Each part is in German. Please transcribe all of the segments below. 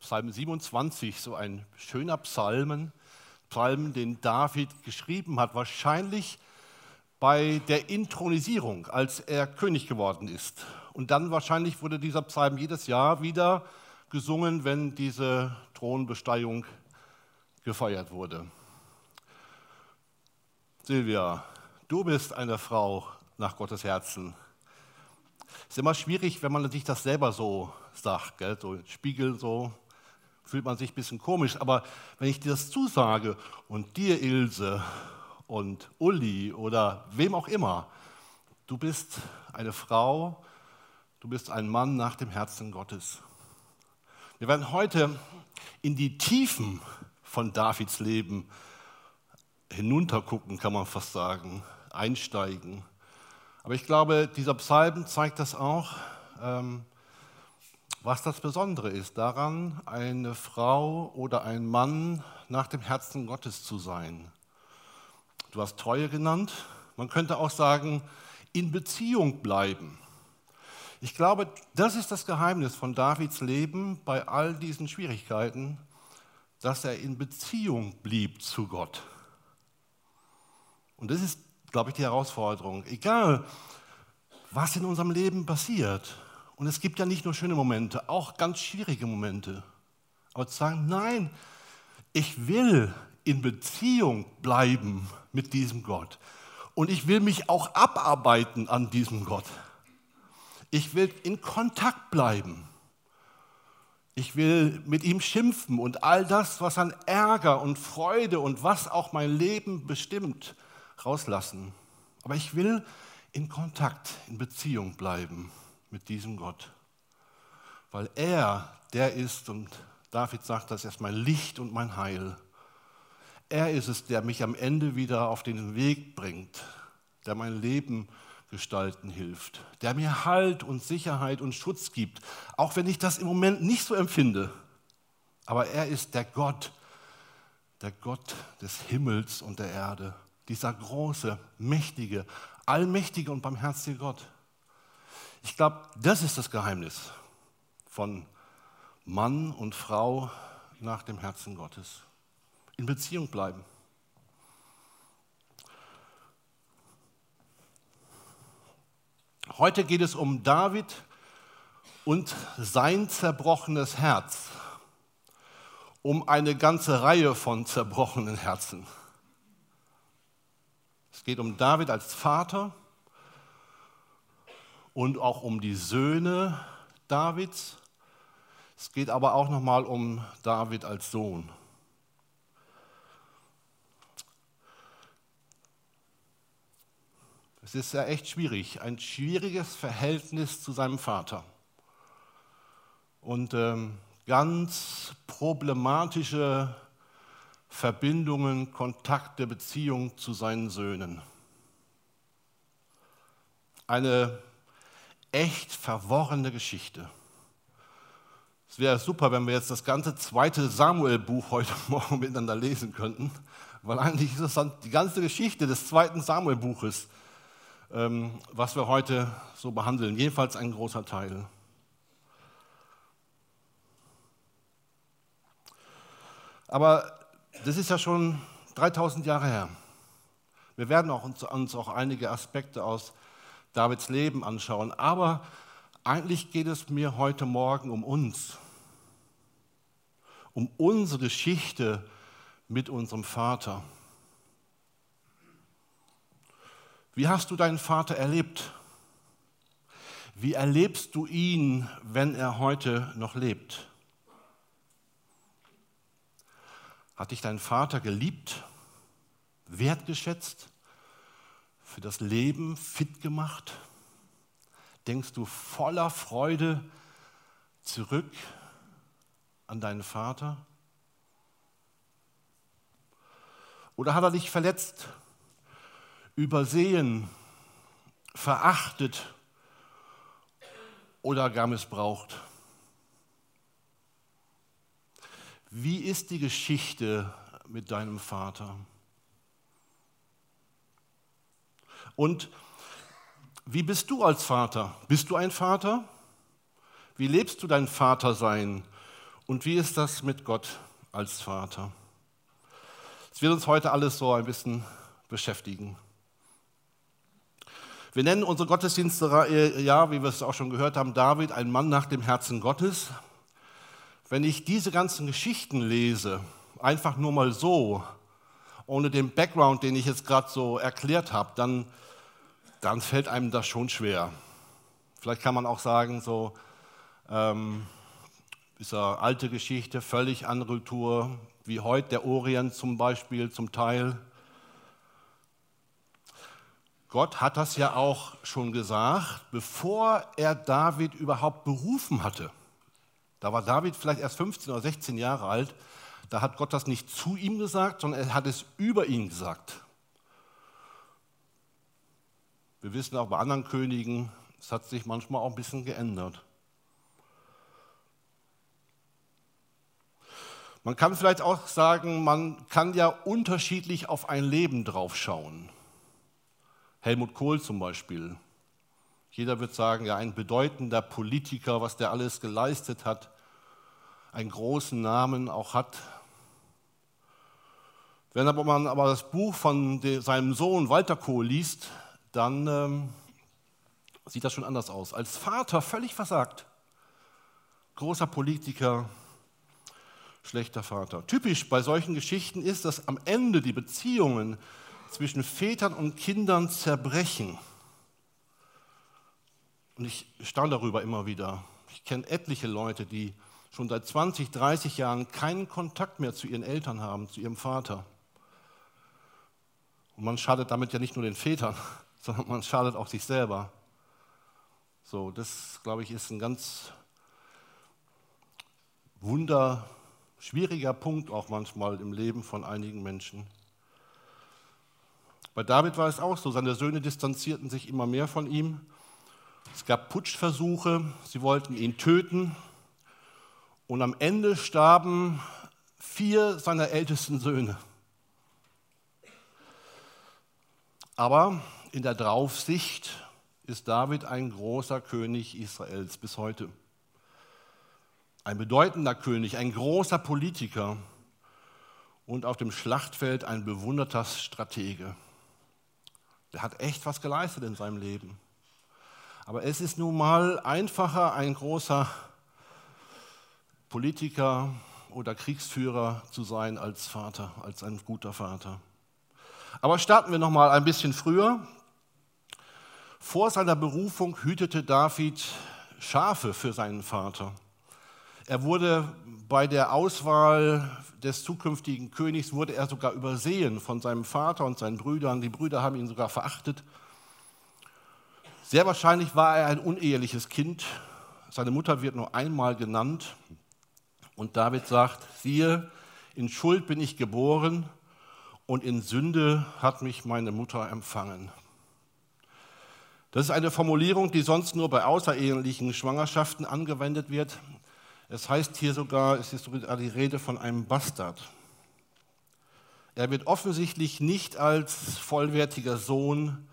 Psalm 27, so ein schöner Psalmen, Psalm, den David geschrieben hat, wahrscheinlich bei der Intronisierung, als er König geworden ist. Und dann wahrscheinlich wurde dieser Psalm jedes Jahr wieder gesungen, wenn diese Thronbesteigung gefeiert wurde. Silvia, du bist eine Frau nach Gottes Herzen. Es ist immer schwierig, wenn man sich das selber so sagt, gell? so Spiegel so, fühlt man sich ein bisschen komisch. Aber wenn ich dir das zusage und dir, Ilse, und Uli oder wem auch immer, du bist eine Frau, du bist ein Mann nach dem Herzen Gottes. Wir werden heute in die Tiefen von Davids Leben hinuntergucken, kann man fast sagen, einsteigen. Aber ich glaube, dieser Psalm zeigt das auch, ähm, was das Besondere ist, daran eine Frau oder ein Mann nach dem Herzen Gottes zu sein. Du hast Treue genannt. Man könnte auch sagen, in Beziehung bleiben. Ich glaube, das ist das Geheimnis von Davids Leben bei all diesen Schwierigkeiten, dass er in Beziehung blieb zu Gott. Und das ist, glaube ich, die Herausforderung. Egal, was in unserem Leben passiert. Und es gibt ja nicht nur schöne Momente, auch ganz schwierige Momente. Aber zu sagen, nein, ich will in Beziehung bleiben mit diesem Gott. Und ich will mich auch abarbeiten an diesem Gott. Ich will in Kontakt bleiben. Ich will mit ihm schimpfen und all das, was an Ärger und Freude und was auch mein Leben bestimmt, rauslassen. Aber ich will in Kontakt, in Beziehung bleiben mit diesem Gott. Weil er der ist, und David sagt das, er ist mein Licht und mein Heil. Er ist es, der mich am Ende wieder auf den Weg bringt, der mein Leben gestalten hilft, der mir Halt und Sicherheit und Schutz gibt, auch wenn ich das im Moment nicht so empfinde. Aber er ist der Gott, der Gott des Himmels und der Erde, dieser große, mächtige, allmächtige und barmherzige Gott. Ich glaube, das ist das Geheimnis von Mann und Frau nach dem Herzen Gottes in Beziehung bleiben. Heute geht es um David und sein zerbrochenes Herz, um eine ganze Reihe von zerbrochenen Herzen. Es geht um David als Vater und auch um die Söhne Davids. Es geht aber auch nochmal um David als Sohn. Es ist ja echt schwierig, ein schwieriges Verhältnis zu seinem Vater. Und ähm, ganz problematische Verbindungen, Kontakte, Beziehungen zu seinen Söhnen. Eine echt verworrene Geschichte. Es wäre super, wenn wir jetzt das ganze zweite Samuel-Buch heute Morgen miteinander lesen könnten, weil eigentlich ist es dann die ganze Geschichte des zweiten Samuel-Buches ähm, was wir heute so behandeln. Jedenfalls ein großer Teil. Aber das ist ja schon 3000 Jahre her. Wir werden auch uns, uns auch einige Aspekte aus Davids Leben anschauen. Aber eigentlich geht es mir heute Morgen um uns, um unsere Geschichte mit unserem Vater. Wie hast du deinen Vater erlebt? Wie erlebst du ihn, wenn er heute noch lebt? Hat dich dein Vater geliebt, wertgeschätzt, für das Leben fit gemacht? Denkst du voller Freude zurück an deinen Vater? Oder hat er dich verletzt? übersehen, verachtet oder gar missbraucht. Wie ist die Geschichte mit deinem Vater? Und wie bist du als Vater? Bist du ein Vater? Wie lebst du dein Vatersein? Und wie ist das mit Gott als Vater? Das wird uns heute alles so ein bisschen beschäftigen. Wir nennen unsere Gottesdienste, ja, wie wir es auch schon gehört haben, David, ein Mann nach dem Herzen Gottes. Wenn ich diese ganzen Geschichten lese, einfach nur mal so, ohne den Background, den ich jetzt gerade so erklärt habe, dann, dann fällt einem das schon schwer. Vielleicht kann man auch sagen, so, ähm, ist eine alte Geschichte, völlig andere Kultur, wie heute der Orient zum Beispiel zum Teil. Gott hat das ja auch schon gesagt, bevor er David überhaupt berufen hatte. Da war David vielleicht erst 15 oder 16 Jahre alt. Da hat Gott das nicht zu ihm gesagt, sondern er hat es über ihn gesagt. Wir wissen auch bei anderen Königen, es hat sich manchmal auch ein bisschen geändert. Man kann vielleicht auch sagen, man kann ja unterschiedlich auf ein Leben draufschauen. Helmut Kohl zum Beispiel. Jeder wird sagen, ja, ein bedeutender Politiker, was der alles geleistet hat, einen großen Namen auch hat. Wenn aber man aber das Buch von seinem Sohn Walter Kohl liest, dann ähm, sieht das schon anders aus. Als Vater völlig versagt. Großer Politiker, schlechter Vater. Typisch bei solchen Geschichten ist, dass am Ende die Beziehungen zwischen Vätern und Kindern zerbrechen. Und ich staune darüber immer wieder. Ich kenne etliche Leute, die schon seit 20, 30 Jahren keinen Kontakt mehr zu ihren Eltern haben, zu ihrem Vater. Und man schadet damit ja nicht nur den Vätern, sondern man schadet auch sich selber. So, das, glaube ich, ist ein ganz wunder, schwieriger Punkt auch manchmal im Leben von einigen Menschen. Bei David war es auch so, seine Söhne distanzierten sich immer mehr von ihm. Es gab Putschversuche, sie wollten ihn töten. Und am Ende starben vier seiner ältesten Söhne. Aber in der Draufsicht ist David ein großer König Israels bis heute. Ein bedeutender König, ein großer Politiker und auf dem Schlachtfeld ein bewunderter Stratege. Der hat echt was geleistet in seinem Leben. Aber es ist nun mal einfacher, ein großer Politiker oder Kriegsführer zu sein als Vater, als ein guter Vater. Aber starten wir noch mal ein bisschen früher. Vor seiner Berufung hütete David Schafe für seinen Vater. Er wurde bei der Auswahl des zukünftigen Königs wurde er sogar übersehen von seinem Vater und seinen Brüdern. Die Brüder haben ihn sogar verachtet. Sehr wahrscheinlich war er ein uneheliches Kind. Seine Mutter wird nur einmal genannt. Und David sagt, siehe, in Schuld bin ich geboren und in Sünde hat mich meine Mutter empfangen. Das ist eine Formulierung, die sonst nur bei außerehelichen Schwangerschaften angewendet wird. Es heißt hier sogar, es ist sogar die Rede von einem Bastard. Er wird offensichtlich nicht als vollwertiger Sohn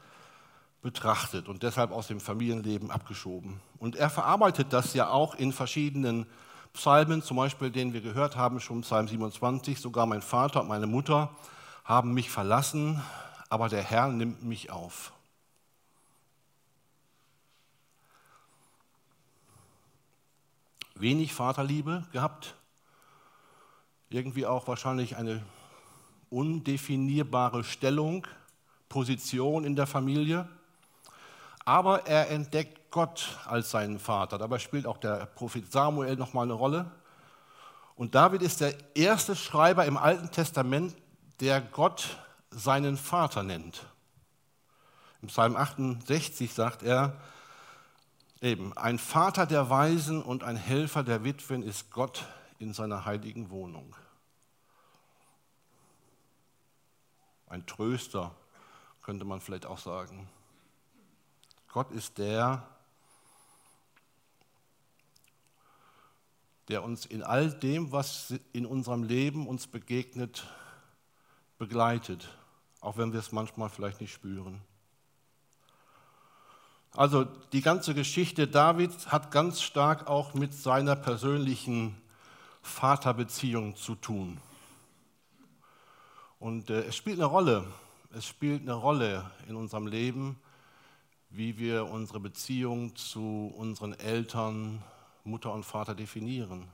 betrachtet und deshalb aus dem Familienleben abgeschoben. Und er verarbeitet das ja auch in verschiedenen Psalmen, zum Beispiel den wir gehört haben, schon Psalm 27, sogar mein Vater und meine Mutter haben mich verlassen, aber der Herr nimmt mich auf. Wenig Vaterliebe gehabt, irgendwie auch wahrscheinlich eine undefinierbare Stellung, Position in der Familie. Aber er entdeckt Gott als seinen Vater. Dabei spielt auch der Prophet Samuel nochmal eine Rolle. Und David ist der erste Schreiber im Alten Testament, der Gott seinen Vater nennt. Im Psalm 68 sagt er, Eben, ein Vater der Weisen und ein Helfer der Witwen ist Gott in seiner heiligen Wohnung. Ein Tröster, könnte man vielleicht auch sagen. Gott ist der, der uns in all dem, was in unserem Leben uns begegnet, begleitet, auch wenn wir es manchmal vielleicht nicht spüren. Also die ganze Geschichte Davids hat ganz stark auch mit seiner persönlichen Vaterbeziehung zu tun. Und äh, es spielt eine Rolle, es spielt eine Rolle in unserem Leben, wie wir unsere Beziehung zu unseren Eltern, Mutter und Vater definieren.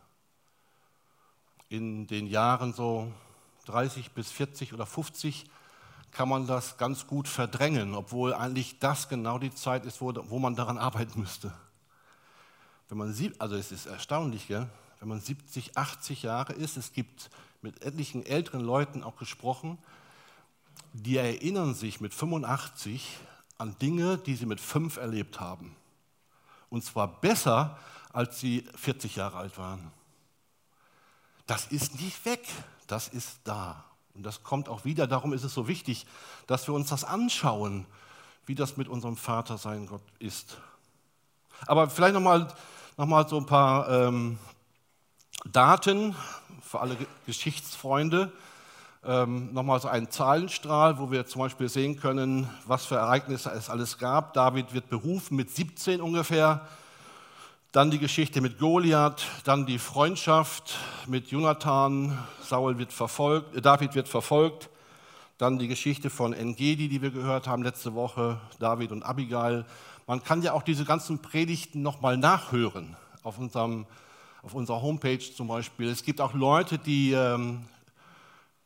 In den Jahren so 30 bis 40 oder 50 kann man das ganz gut verdrängen, obwohl eigentlich das genau die Zeit ist, wo, wo man daran arbeiten müsste. Wenn man sieht, also es ist erstaunlich, gell? wenn man 70, 80 Jahre ist, es gibt mit etlichen älteren Leuten auch gesprochen, die erinnern sich mit 85 an Dinge, die sie mit fünf erlebt haben. Und zwar besser, als sie 40 Jahre alt waren. Das ist nicht weg, das ist da. Und das kommt auch wieder, darum ist es so wichtig, dass wir uns das anschauen, wie das mit unserem Vater sein Gott ist. Aber vielleicht nochmal noch mal so ein paar ähm, Daten für alle Geschichtsfreunde. Ähm, nochmal so ein Zahlenstrahl, wo wir zum Beispiel sehen können, was für Ereignisse es alles gab. David wird berufen mit 17 ungefähr. Dann die Geschichte mit Goliath, dann die Freundschaft mit Jonathan, Saul wird verfolgt, äh, David wird verfolgt, dann die Geschichte von Engedi, die wir gehört haben letzte Woche, David und Abigail. Man kann ja auch diese ganzen Predigten nochmal nachhören auf, unserem, auf unserer Homepage zum Beispiel. Es gibt auch Leute, die ähm,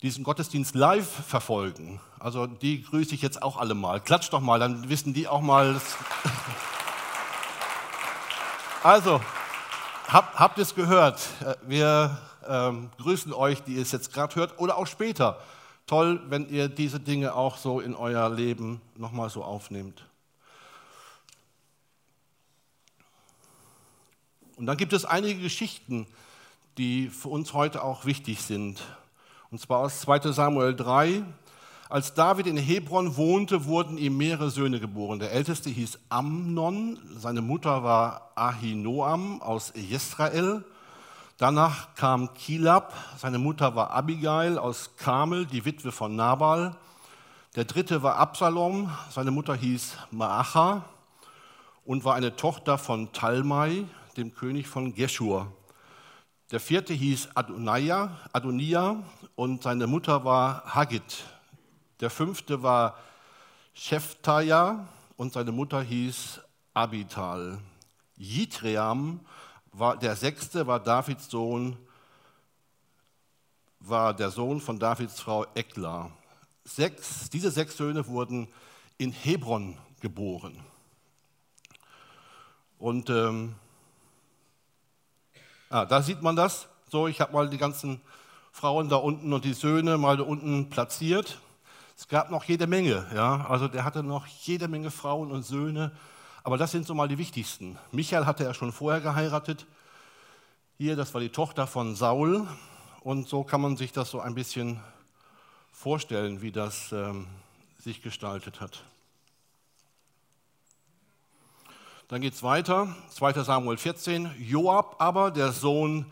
diesen Gottesdienst live verfolgen. Also die grüße ich jetzt auch alle mal. Klatscht doch mal, dann wissen die auch mal. also, hab, habt es gehört. Wir ähm, grüßen euch, die es jetzt gerade hört oder auch später. Toll, wenn ihr diese Dinge auch so in euer Leben nochmal so aufnehmt. Und dann gibt es einige Geschichten, die für uns heute auch wichtig sind. Und zwar aus 2 Samuel 3. Als David in Hebron wohnte, wurden ihm mehrere Söhne geboren. Der älteste hieß Amnon, seine Mutter war Ahinoam aus Jesrael. Danach kam Kilab, seine Mutter war Abigail aus Kamel, die Witwe von Nabal. Der dritte war Absalom, seine Mutter hieß Maacha und war eine Tochter von Talmai, dem König von Geshur. Der vierte hieß Adonia, Adonia und seine Mutter war Hagit. Der fünfte war Shephtaja und seine Mutter hieß Abital. Jitream war der sechste, war Davids Sohn, war der Sohn von Davids Frau Ekla. Sechs, diese sechs Söhne wurden in Hebron geboren. Und ähm, Ah, da sieht man das. So, ich habe mal die ganzen Frauen da unten und die Söhne mal da unten platziert. Es gab noch jede Menge, ja. Also der hatte noch jede Menge Frauen und Söhne. Aber das sind so mal die wichtigsten. Michael hatte er schon vorher geheiratet. Hier, das war die Tochter von Saul. Und so kann man sich das so ein bisschen vorstellen, wie das ähm, sich gestaltet hat. Dann geht es weiter, 2 Samuel 14. Joab aber, der Sohn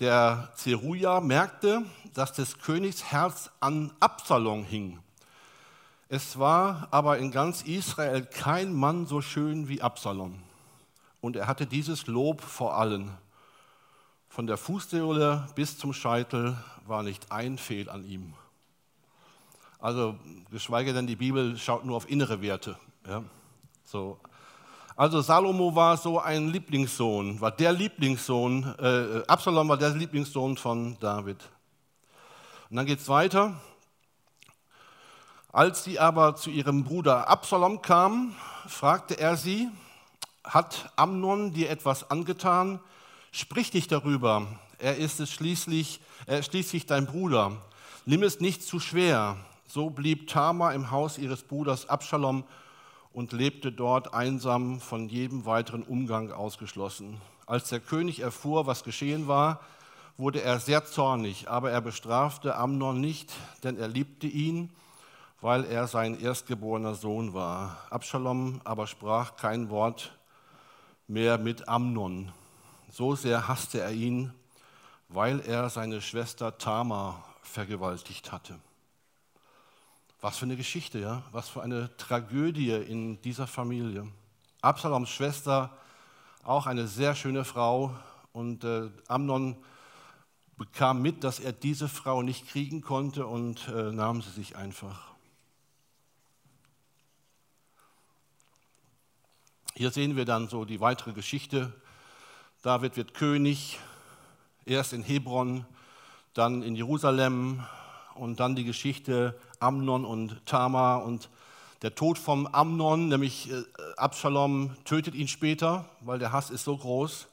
der Zeruja, merkte, dass des Königs Herz an Absalom hing. Es war aber in ganz Israel kein Mann so schön wie Absalom. Und er hatte dieses Lob vor allen. Von der Fußsohle bis zum Scheitel war nicht ein Fehl an ihm. Also, geschweige denn, die Bibel schaut nur auf innere Werte. Ja? So, also Salomo war so ein Lieblingssohn, war der Lieblingssohn, äh, Absalom war der Lieblingssohn von David. Und dann geht es weiter. Als sie aber zu ihrem Bruder Absalom kam, fragte er sie, hat Amnon dir etwas angetan? Sprich nicht darüber, er ist es schließlich, er ist schließlich dein Bruder. Nimm es nicht zu schwer. So blieb Tamar im Haus ihres Bruders Absalom und lebte dort einsam von jedem weiteren Umgang ausgeschlossen. Als der König erfuhr, was geschehen war, wurde er sehr zornig, aber er bestrafte Amnon nicht, denn er liebte ihn, weil er sein erstgeborener Sohn war. Absalom aber sprach kein Wort mehr mit Amnon. So sehr hasste er ihn, weil er seine Schwester Tamar vergewaltigt hatte. Was für eine Geschichte, ja? Was für eine Tragödie in dieser Familie. Absaloms Schwester, auch eine sehr schöne Frau. Und äh, Amnon bekam mit, dass er diese Frau nicht kriegen konnte und äh, nahm sie sich einfach. Hier sehen wir dann so die weitere Geschichte. David wird König, erst in Hebron, dann in Jerusalem und dann die Geschichte Amnon und Tamar und der Tod von Amnon, nämlich äh, Absalom, tötet ihn später, weil der Hass ist so groß.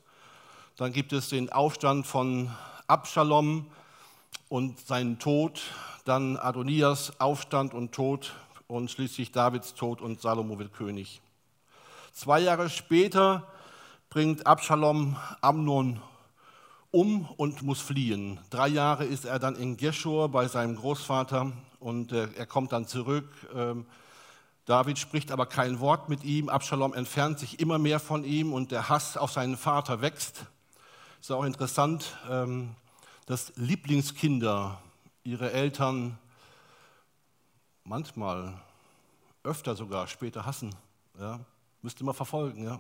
Dann gibt es den Aufstand von Absalom und seinen Tod, dann Adonias Aufstand und Tod und schließlich Davids Tod und Salomo wird König. Zwei Jahre später bringt Absalom Amnon um und muss fliehen. Drei Jahre ist er dann in Geshur bei seinem Großvater und äh, er kommt dann zurück. Ähm, David spricht aber kein Wort mit ihm. Absalom entfernt sich immer mehr von ihm und der Hass auf seinen Vater wächst. Ist auch interessant, ähm, dass Lieblingskinder ihre Eltern manchmal, öfter sogar, später hassen. Ja? Müsste man verfolgen. Ja?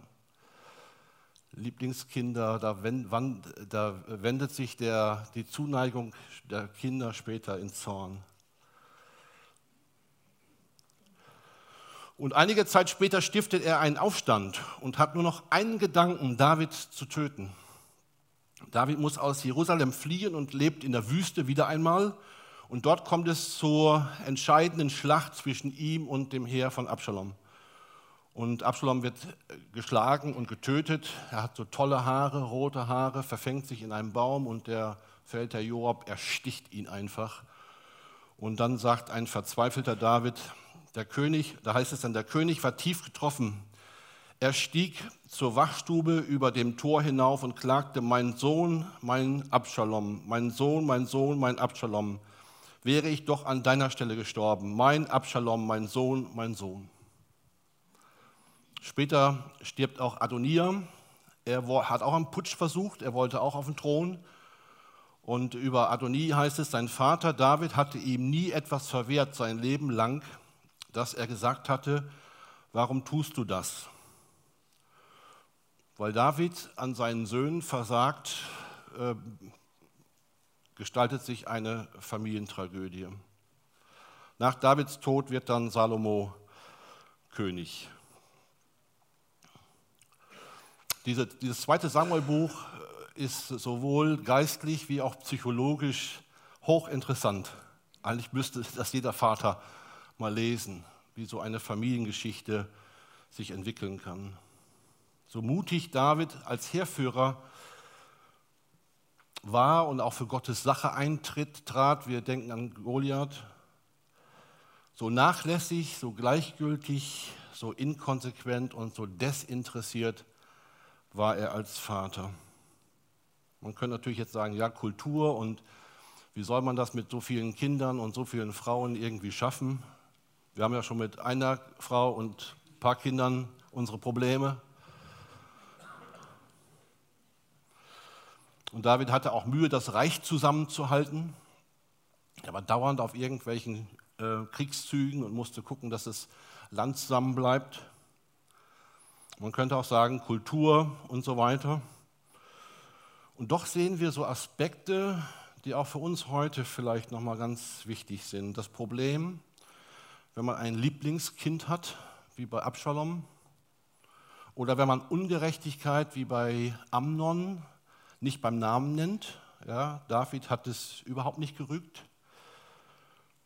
Lieblingskinder, da, wendet sich der, die Zuneigung der Kinder später in Zorn. Und einige Zeit später stiftet er einen Aufstand und hat nur noch einen Gedanken, David zu töten. David muss aus Jerusalem fliehen und lebt in der Wüste wieder einmal. Und dort kommt es zur entscheidenden Schlacht zwischen ihm und dem Heer von Absalom. Und Absalom wird geschlagen und getötet. Er hat so tolle Haare, rote Haare, verfängt sich in einem Baum und der Feldherr Joab ersticht ihn einfach. Und dann sagt ein verzweifelter David, der König, da heißt es dann, der König war tief getroffen. Er stieg zur Wachstube über dem Tor hinauf und klagte, mein Sohn, mein Absalom, mein Sohn, mein Sohn, mein Absalom, wäre ich doch an deiner Stelle gestorben, mein Absalom, mein Sohn, mein Sohn. Später stirbt auch Adonia. Er hat auch einen Putsch versucht, er wollte auch auf den Thron. Und über Adoni heißt es, sein Vater David hatte ihm nie etwas verwehrt sein Leben lang, dass er gesagt hatte, warum tust du das? Weil David an seinen Söhnen versagt, äh, gestaltet sich eine Familientragödie. Nach Davids Tod wird dann Salomo König. Diese, dieses zweite Samuel-Buch äh, ist sowohl geistlich wie auch psychologisch hochinteressant. Eigentlich müsste das jeder Vater mal lesen, wie so eine Familiengeschichte sich entwickeln kann. So mutig David als Heerführer war und auch für Gottes Sache eintritt, trat, wir denken an Goliath, so nachlässig, so gleichgültig, so inkonsequent und so desinteressiert war er als Vater. Man könnte natürlich jetzt sagen, ja, Kultur und wie soll man das mit so vielen Kindern und so vielen Frauen irgendwie schaffen? Wir haben ja schon mit einer Frau und ein paar Kindern unsere Probleme. Und David hatte auch Mühe, das Reich zusammenzuhalten. Er war dauernd auf irgendwelchen äh, Kriegszügen und musste gucken, dass das Land zusammenbleibt. Man könnte auch sagen Kultur und so weiter. Und doch sehen wir so Aspekte, die auch für uns heute vielleicht nochmal ganz wichtig sind. Das Problem, wenn man ein Lieblingskind hat, wie bei Absalom, oder wenn man Ungerechtigkeit wie bei Amnon nicht beim Namen nennt, ja, David hat es überhaupt nicht gerügt,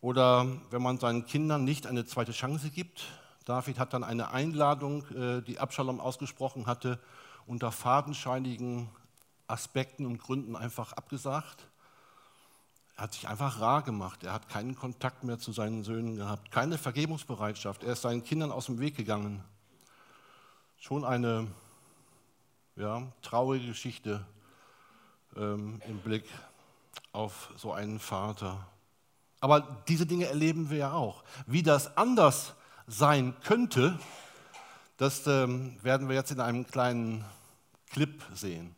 oder wenn man seinen Kindern nicht eine zweite Chance gibt, David hat dann eine Einladung, äh, die Absalom ausgesprochen hatte, unter fadenscheinigen Aspekten und Gründen einfach abgesagt. Er hat sich einfach rar gemacht. Er hat keinen Kontakt mehr zu seinen Söhnen gehabt, keine Vergebungsbereitschaft. Er ist seinen Kindern aus dem Weg gegangen. Schon eine ja, traurige Geschichte ähm, im Blick auf so einen Vater. Aber diese Dinge erleben wir ja auch. Wie das anders sein könnte, das ähm, werden wir jetzt in einem kleinen Clip sehen.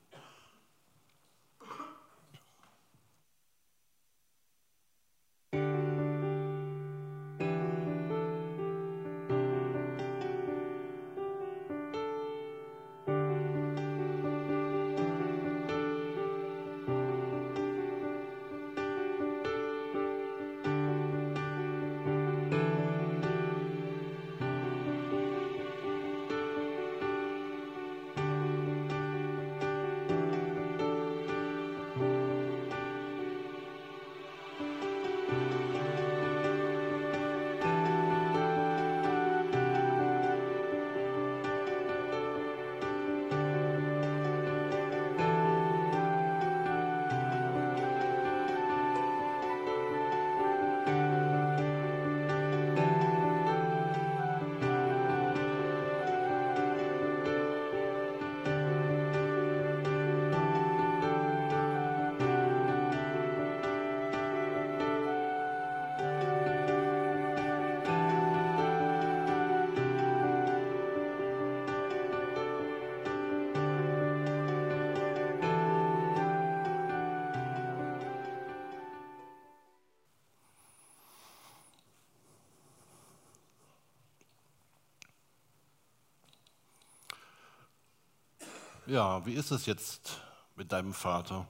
Ja, wie ist es jetzt mit deinem Vater?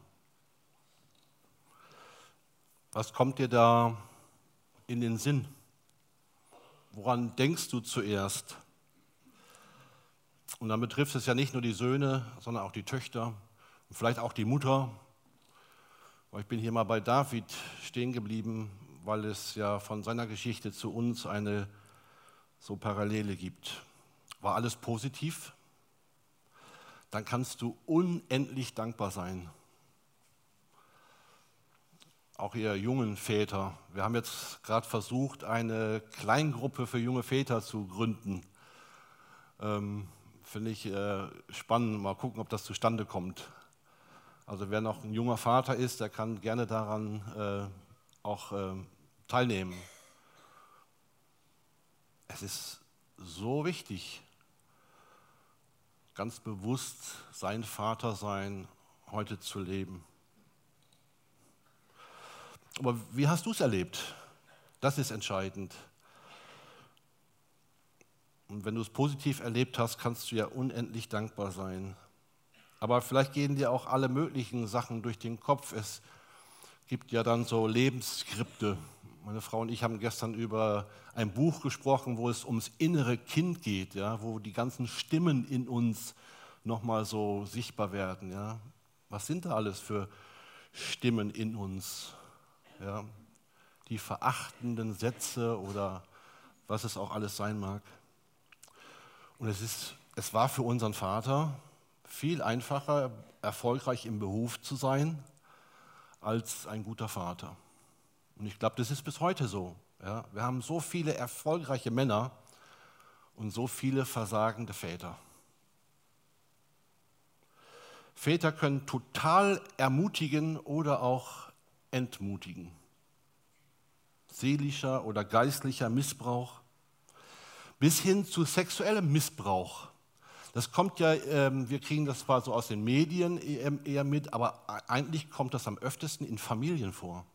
Was kommt dir da in den Sinn? Woran denkst du zuerst? Und dann betrifft es ja nicht nur die Söhne, sondern auch die Töchter und vielleicht auch die Mutter. Ich bin hier mal bei David stehen geblieben, weil es ja von seiner Geschichte zu uns eine so Parallele gibt. War alles positiv? Dann kannst du unendlich dankbar sein auch ihr jungen Väter. Wir haben jetzt gerade versucht, eine Kleingruppe für junge Väter zu gründen. Ähm, Finde ich äh, spannend. Mal gucken, ob das zustande kommt. Also wer noch ein junger Vater ist, der kann gerne daran äh, auch äh, teilnehmen. Es ist so wichtig, ganz bewusst sein Vater sein heute zu leben. Aber wie hast du es erlebt? Das ist entscheidend. Und wenn du es positiv erlebt hast, kannst du ja unendlich dankbar sein. Aber vielleicht gehen dir auch alle möglichen Sachen durch den Kopf. Es gibt ja dann so Lebensskripte. Meine Frau und ich haben gestern über ein Buch gesprochen, wo es ums innere Kind geht, ja, wo die ganzen Stimmen in uns nochmal so sichtbar werden. Ja. Was sind da alles für Stimmen in uns? ja, die verachtenden Sätze oder was es auch alles sein mag. Und es, ist, es war für unseren Vater viel einfacher, erfolgreich im Beruf zu sein, als ein guter Vater. Und ich glaube, das ist bis heute so. Ja. Wir haben so viele erfolgreiche Männer und so viele versagende Väter. Väter können total ermutigen oder auch entmutigen. Seelischer oder geistlicher Missbrauch bis hin zu sexuellem Missbrauch. Das kommt ja, ähm, wir kriegen das zwar so aus den Medien eher mit, aber eigentlich kommt das am öftesten in Familien vor.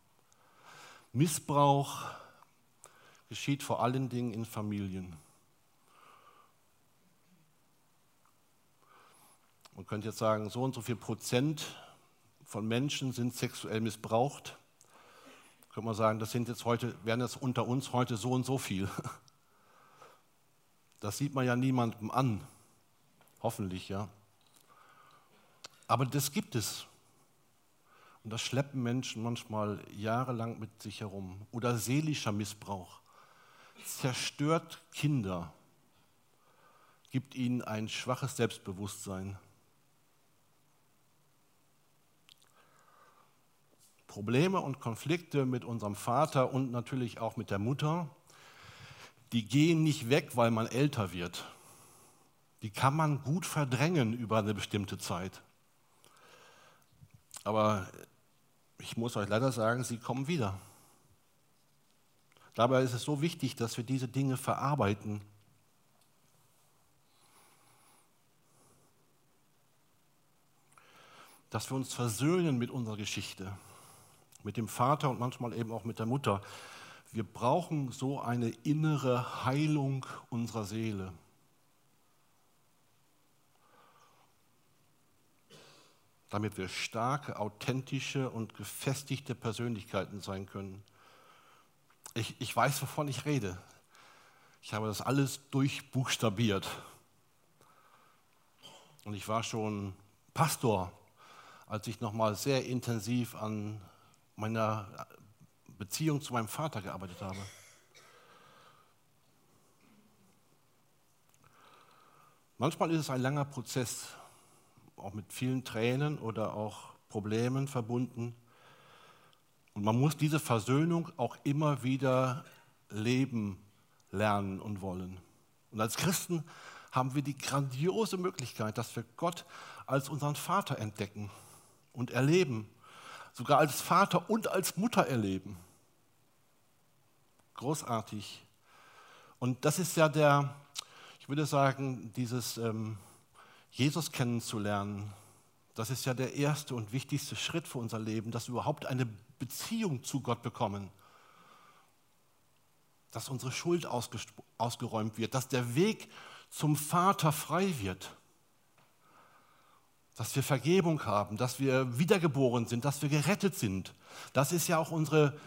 Missbrauch geschieht vor allen Dingen in Familien. Man könnte jetzt sagen, so und so viel Prozent von Menschen sind sexuell missbraucht. Könnte man sagen, das sind jetzt heute, wären jetzt unter uns heute so und so viel. Das sieht man ja niemandem an. Hoffentlich, ja. Aber das gibt es. Und das schleppen Menschen manchmal jahrelang mit sich herum. Oder seelischer Missbrauch. Zerstört Kinder. Gibt ihnen ein schwaches Selbstbewusstsein. Probleme und Konflikte mit unserem Vater und natürlich auch mit der Mutter, die gehen nicht weg, weil man älter wird. Die kann man gut verdrängen über eine bestimmte Zeit. Aber ich muss euch leider sagen, sie kommen wieder. Dabei ist es so wichtig, dass wir diese Dinge verarbeiten. Dass wir uns versöhnen mit unserer Geschichte mit dem Vater und manchmal eben auch mit der Mutter. Wir brauchen so eine innere Heilung unserer Seele. Damit wir starke, authentische und gefestigte Persönlichkeiten sein können. Ich, ich weiß, wovon ich rede. Ich habe das alles durchbuchstabiert. Und ich war schon Pastor, als ich nochmal sehr intensiv an meiner Beziehung zu meinem Vater gearbeitet habe. Manchmal ist es ein langer Prozess, auch mit vielen Tränen oder auch Problemen verbunden. Und man muss diese Versöhnung auch immer wieder leben, lernen und wollen. Und als Christen haben wir die grandiose Möglichkeit, dass wir Gott als unseren Vater entdecken und erleben sogar als Vater und als Mutter erleben. Großartig. Und das ist ja der, ich würde sagen, dieses ähm, Jesus kennenzulernen, das ist ja der erste und wichtigste Schritt für unser Leben, dass wir überhaupt eine Beziehung zu Gott bekommen. Dass unsere Schuld ausgeräumt wird, dass der Weg zum Vater frei wird. dass wir Vergebung haben, dass wir wiedergeboren sind, dass wir gerettet sind. Das ist ja auch unsere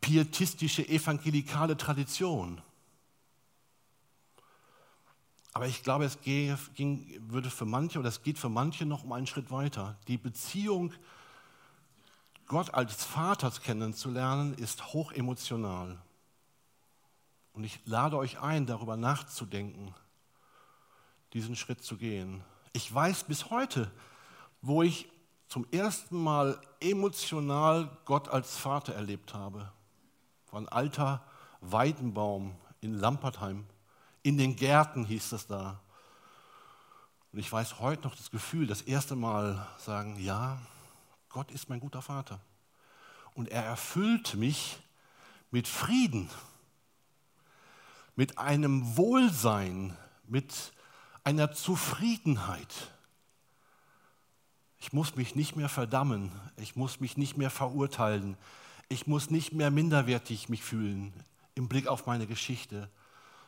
pietistische evangelikale Tradition. Aber ich glaube, es ging, würde für manche oder es geht für manche noch um einen Schritt weiter. Die Beziehung, Gott als Vater kennenzulernen, ist hoch emotional. Und ich lade euch ein, darüber nachzudenken, diesen Schritt zu gehen. Ich weiß bis heute, wo ich zum ersten Mal emotional Gott als Vater erlebt habe. War ein alter Weidenbaum in Lampertheim. In den Gärten hieß es da. Und ich weiß heute noch das Gefühl, das erste Mal sagen, ja, Gott ist mein guter Vater. Und er erfüllt mich mit Frieden, mit einem Wohlsein, mit einer Zufriedenheit. Ich muss mich nicht mehr verdammen, ich muss mich nicht mehr verurteilen, ich muss nicht mehr minderwertig mich fühlen im Blick auf meine Geschichte,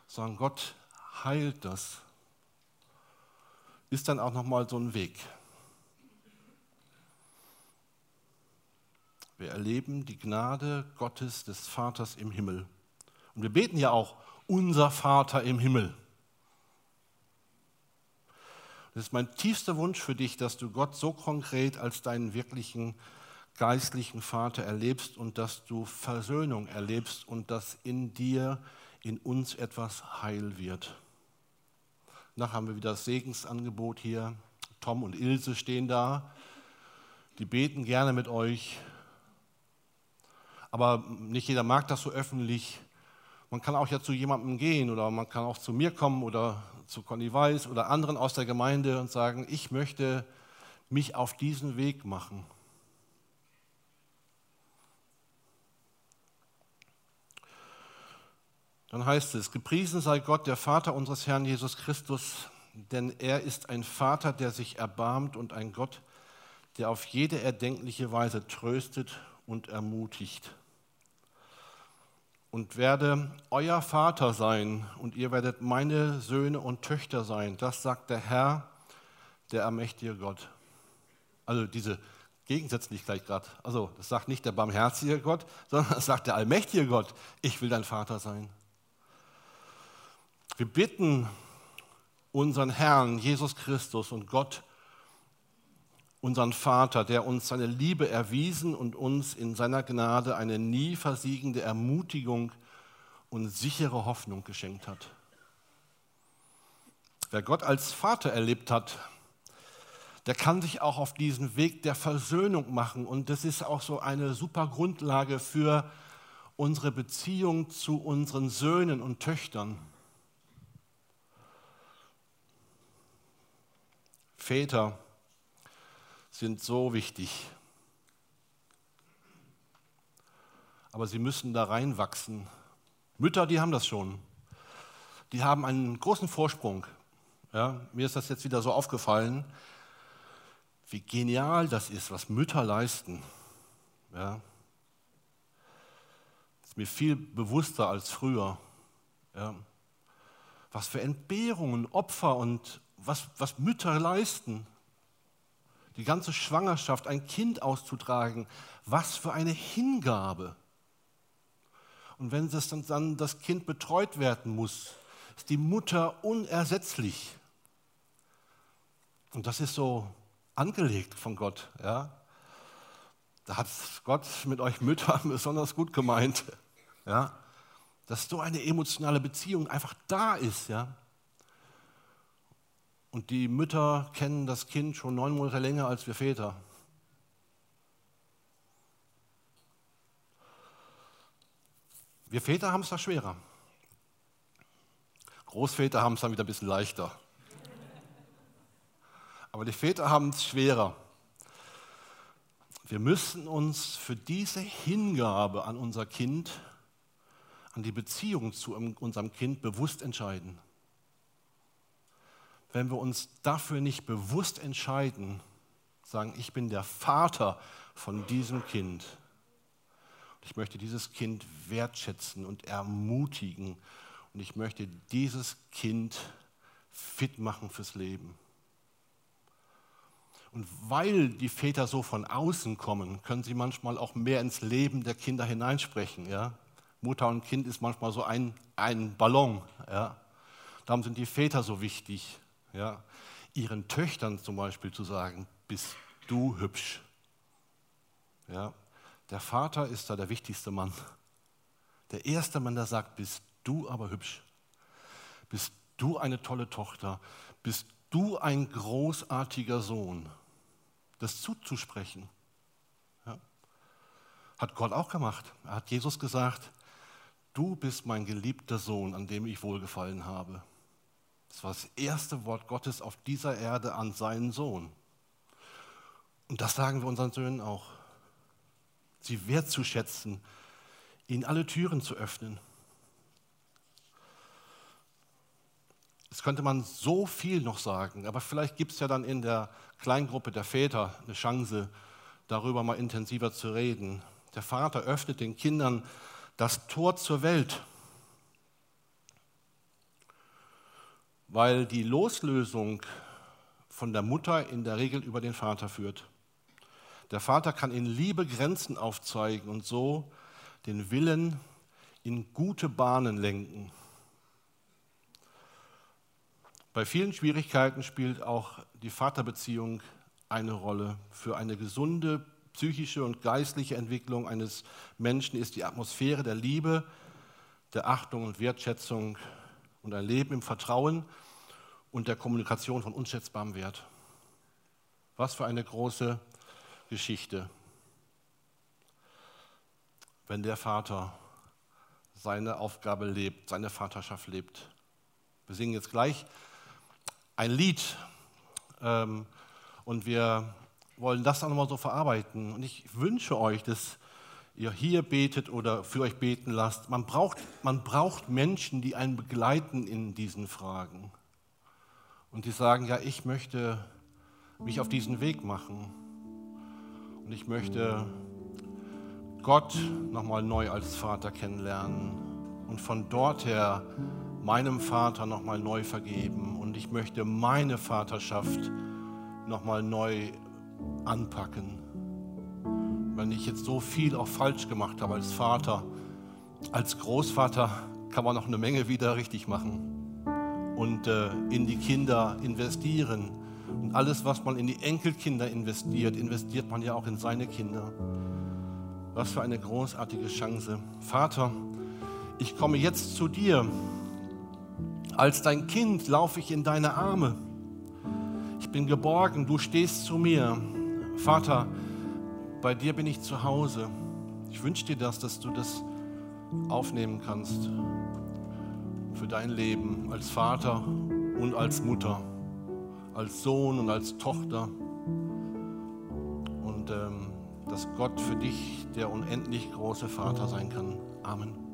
sondern Gott heilt das. Ist dann auch nochmal so ein Weg. Wir erleben die Gnade Gottes des Vaters im Himmel. Und wir beten ja auch, unser Vater im Himmel. Das ist mein tiefster Wunsch für dich, dass du Gott so konkret als deinen wirklichen geistlichen Vater erlebst und dass du Versöhnung erlebst und dass in dir in uns etwas heil wird. Nach haben wir wieder das Segensangebot hier. Tom und Ilse stehen da. Die beten gerne mit euch. Aber nicht jeder mag das so öffentlich. Man kann auch ja zu jemandem gehen oder man kann auch zu mir kommen oder zu Conny Weiß oder anderen aus der Gemeinde und sagen, ich möchte mich auf diesen Weg machen. Dann heißt es, gepriesen sei Gott, der Vater unseres Herrn Jesus Christus, denn er ist ein Vater, der sich erbarmt und ein Gott, der auf jede erdenkliche Weise tröstet und ermutigt. Und werde euer Vater sein und ihr werdet meine Söhne und Töchter sein. Das sagt der Herr, der allmächtige Gott. Also diese Gegensätze nicht gleich gerade. Also das sagt nicht der barmherzige Gott, sondern das sagt der allmächtige Gott. Ich will dein Vater sein. Wir bitten unseren Herrn Jesus Christus und Gott, unseren Vater, der uns seine Liebe erwiesen und uns in seiner Gnade eine nie versiegende Ermutigung und sichere Hoffnung geschenkt hat. Wer Gott als Vater erlebt hat, der kann sich auch auf diesen Weg der Versöhnung machen. Und das ist auch so eine super Grundlage für unsere Beziehung zu unseren Söhnen und Töchtern. Väter sind so wichtig. Aber sie müssen da reinwachsen. Mütter, die haben das schon. Die haben einen großen Vorsprung. Ja, mir ist das jetzt wieder so aufgefallen, wie genial das ist, was Mütter leisten. Ja. Ist mir viel bewusster als früher. Ja. Was für Entbehrungen, Opfer und was, was Mütter leisten. Die ganze Schwangerschaft, ein Kind auszutragen, was für eine Hingabe. Und wenn das dann, dann das Kind betreut werden muss, ist die Mutter unersetzlich. Und das ist so angelegt von Gott. Ja? Da hat Gott mit euch Müttern besonders gut gemeint. Ja? Dass so eine emotionale Beziehung einfach da ist. Ja? Und die Mütter kennen das Kind schon neun Monate länger als wir Väter. Wir Väter haben es da schwerer. Großväter haben es dann wieder ein bisschen leichter. Aber die Väter haben es schwerer. Wir müssen uns für diese Hingabe an unser Kind, an die Beziehung zu unserem Kind bewusst entscheiden wenn wir uns dafür nicht bewusst entscheiden, sagen, ich bin der Vater von diesem Kind. Ich möchte dieses Kind wertschätzen und ermutigen und ich möchte dieses Kind fit machen fürs Leben. Und weil die Väter so von außen kommen, können sie manchmal auch mehr ins Leben der Kinder hineinsprechen. Ja? Mutter und Kind ist manchmal so ein, ein Ballon. Ja? Darum sind die Väter so wichtig. Ja? Ihren Töchtern zum Beispiel zu sagen, bist du hübsch. Ja? Der Vater ist da der wichtigste Mann. Der erste Mann, der sagt, bist du aber hübsch. Bist du eine tolle Tochter. Bist du ein großartiger Sohn. Das zuzusprechen. Ja? Hat Gott auch gemacht. Er hat Jesus gesagt, du bist mein geliebter Sohn, an dem ich wohlgefallen habe. Das war das erste Wort Gottes auf dieser Erde an seinen Sohn. Und das sagen wir unseren Söhnen auch. Sie wertzuschätzen, ihnen alle Türen zu öffnen. Es könnte man so viel noch sagen, aber vielleicht gibt es ja dann in der Kleingruppe der Väter eine Chance, darüber mal intensiver zu reden. Der Vater öffnet den Kindern das Tor zur Welt, weil die Loslösung von der Mutter in der Regel über den Vater führt. Der Vater kann in Liebe Grenzen aufzeigen und so den Willen in gute Bahnen lenken. Bei vielen Schwierigkeiten spielt auch die Vaterbeziehung eine Rolle. Für eine gesunde psychische und geistliche Entwicklung eines Menschen ist die Atmosphäre der Liebe, der Achtung und Wertschätzung und ein Leben im Vertrauen und der Kommunikation von unschätzbarem Wert. Was für eine große Geschichte, wenn der Vater seine Aufgabe lebt, seine Vaterschaft lebt. Wir singen jetzt gleich ein Lied ähm, und wir wollen das dann nochmal so verarbeiten. Und ich wünsche euch, dass ihr hier betet oder für euch beten lasst. Man braucht, man braucht Menschen, die einen begleiten in diesen Fragen. Und die sagen, ja, ich möchte mich auf diesen Weg machen. Und ich möchte Gott nochmal neu als Vater kennenlernen und von dort her meinem Vater nochmal neu vergeben. Und ich möchte meine Vaterschaft nochmal neu anpacken. Wenn ich jetzt so viel auch falsch gemacht habe als Vater, als Großvater kann man noch eine Menge wieder richtig machen und äh, in die Kinder investieren und alles, was man in die Enkelkinder investiert, investiert man ja auch in seine Kinder. Was für eine großartige Chance. Vater, ich komme jetzt zu dir. Als dein Kind laufe ich in deine Arme. Ich bin geborgen, du stehst zu mir. Vater, bei dir bin ich zu Hause. Ich wünsche dir das, dass du das aufnehmen kannst für dein Leben als Vater und als Mutter als Sohn und als Tochter. Und ähm, dass Gott für dich der unendlich große Vater sein kann. Amen.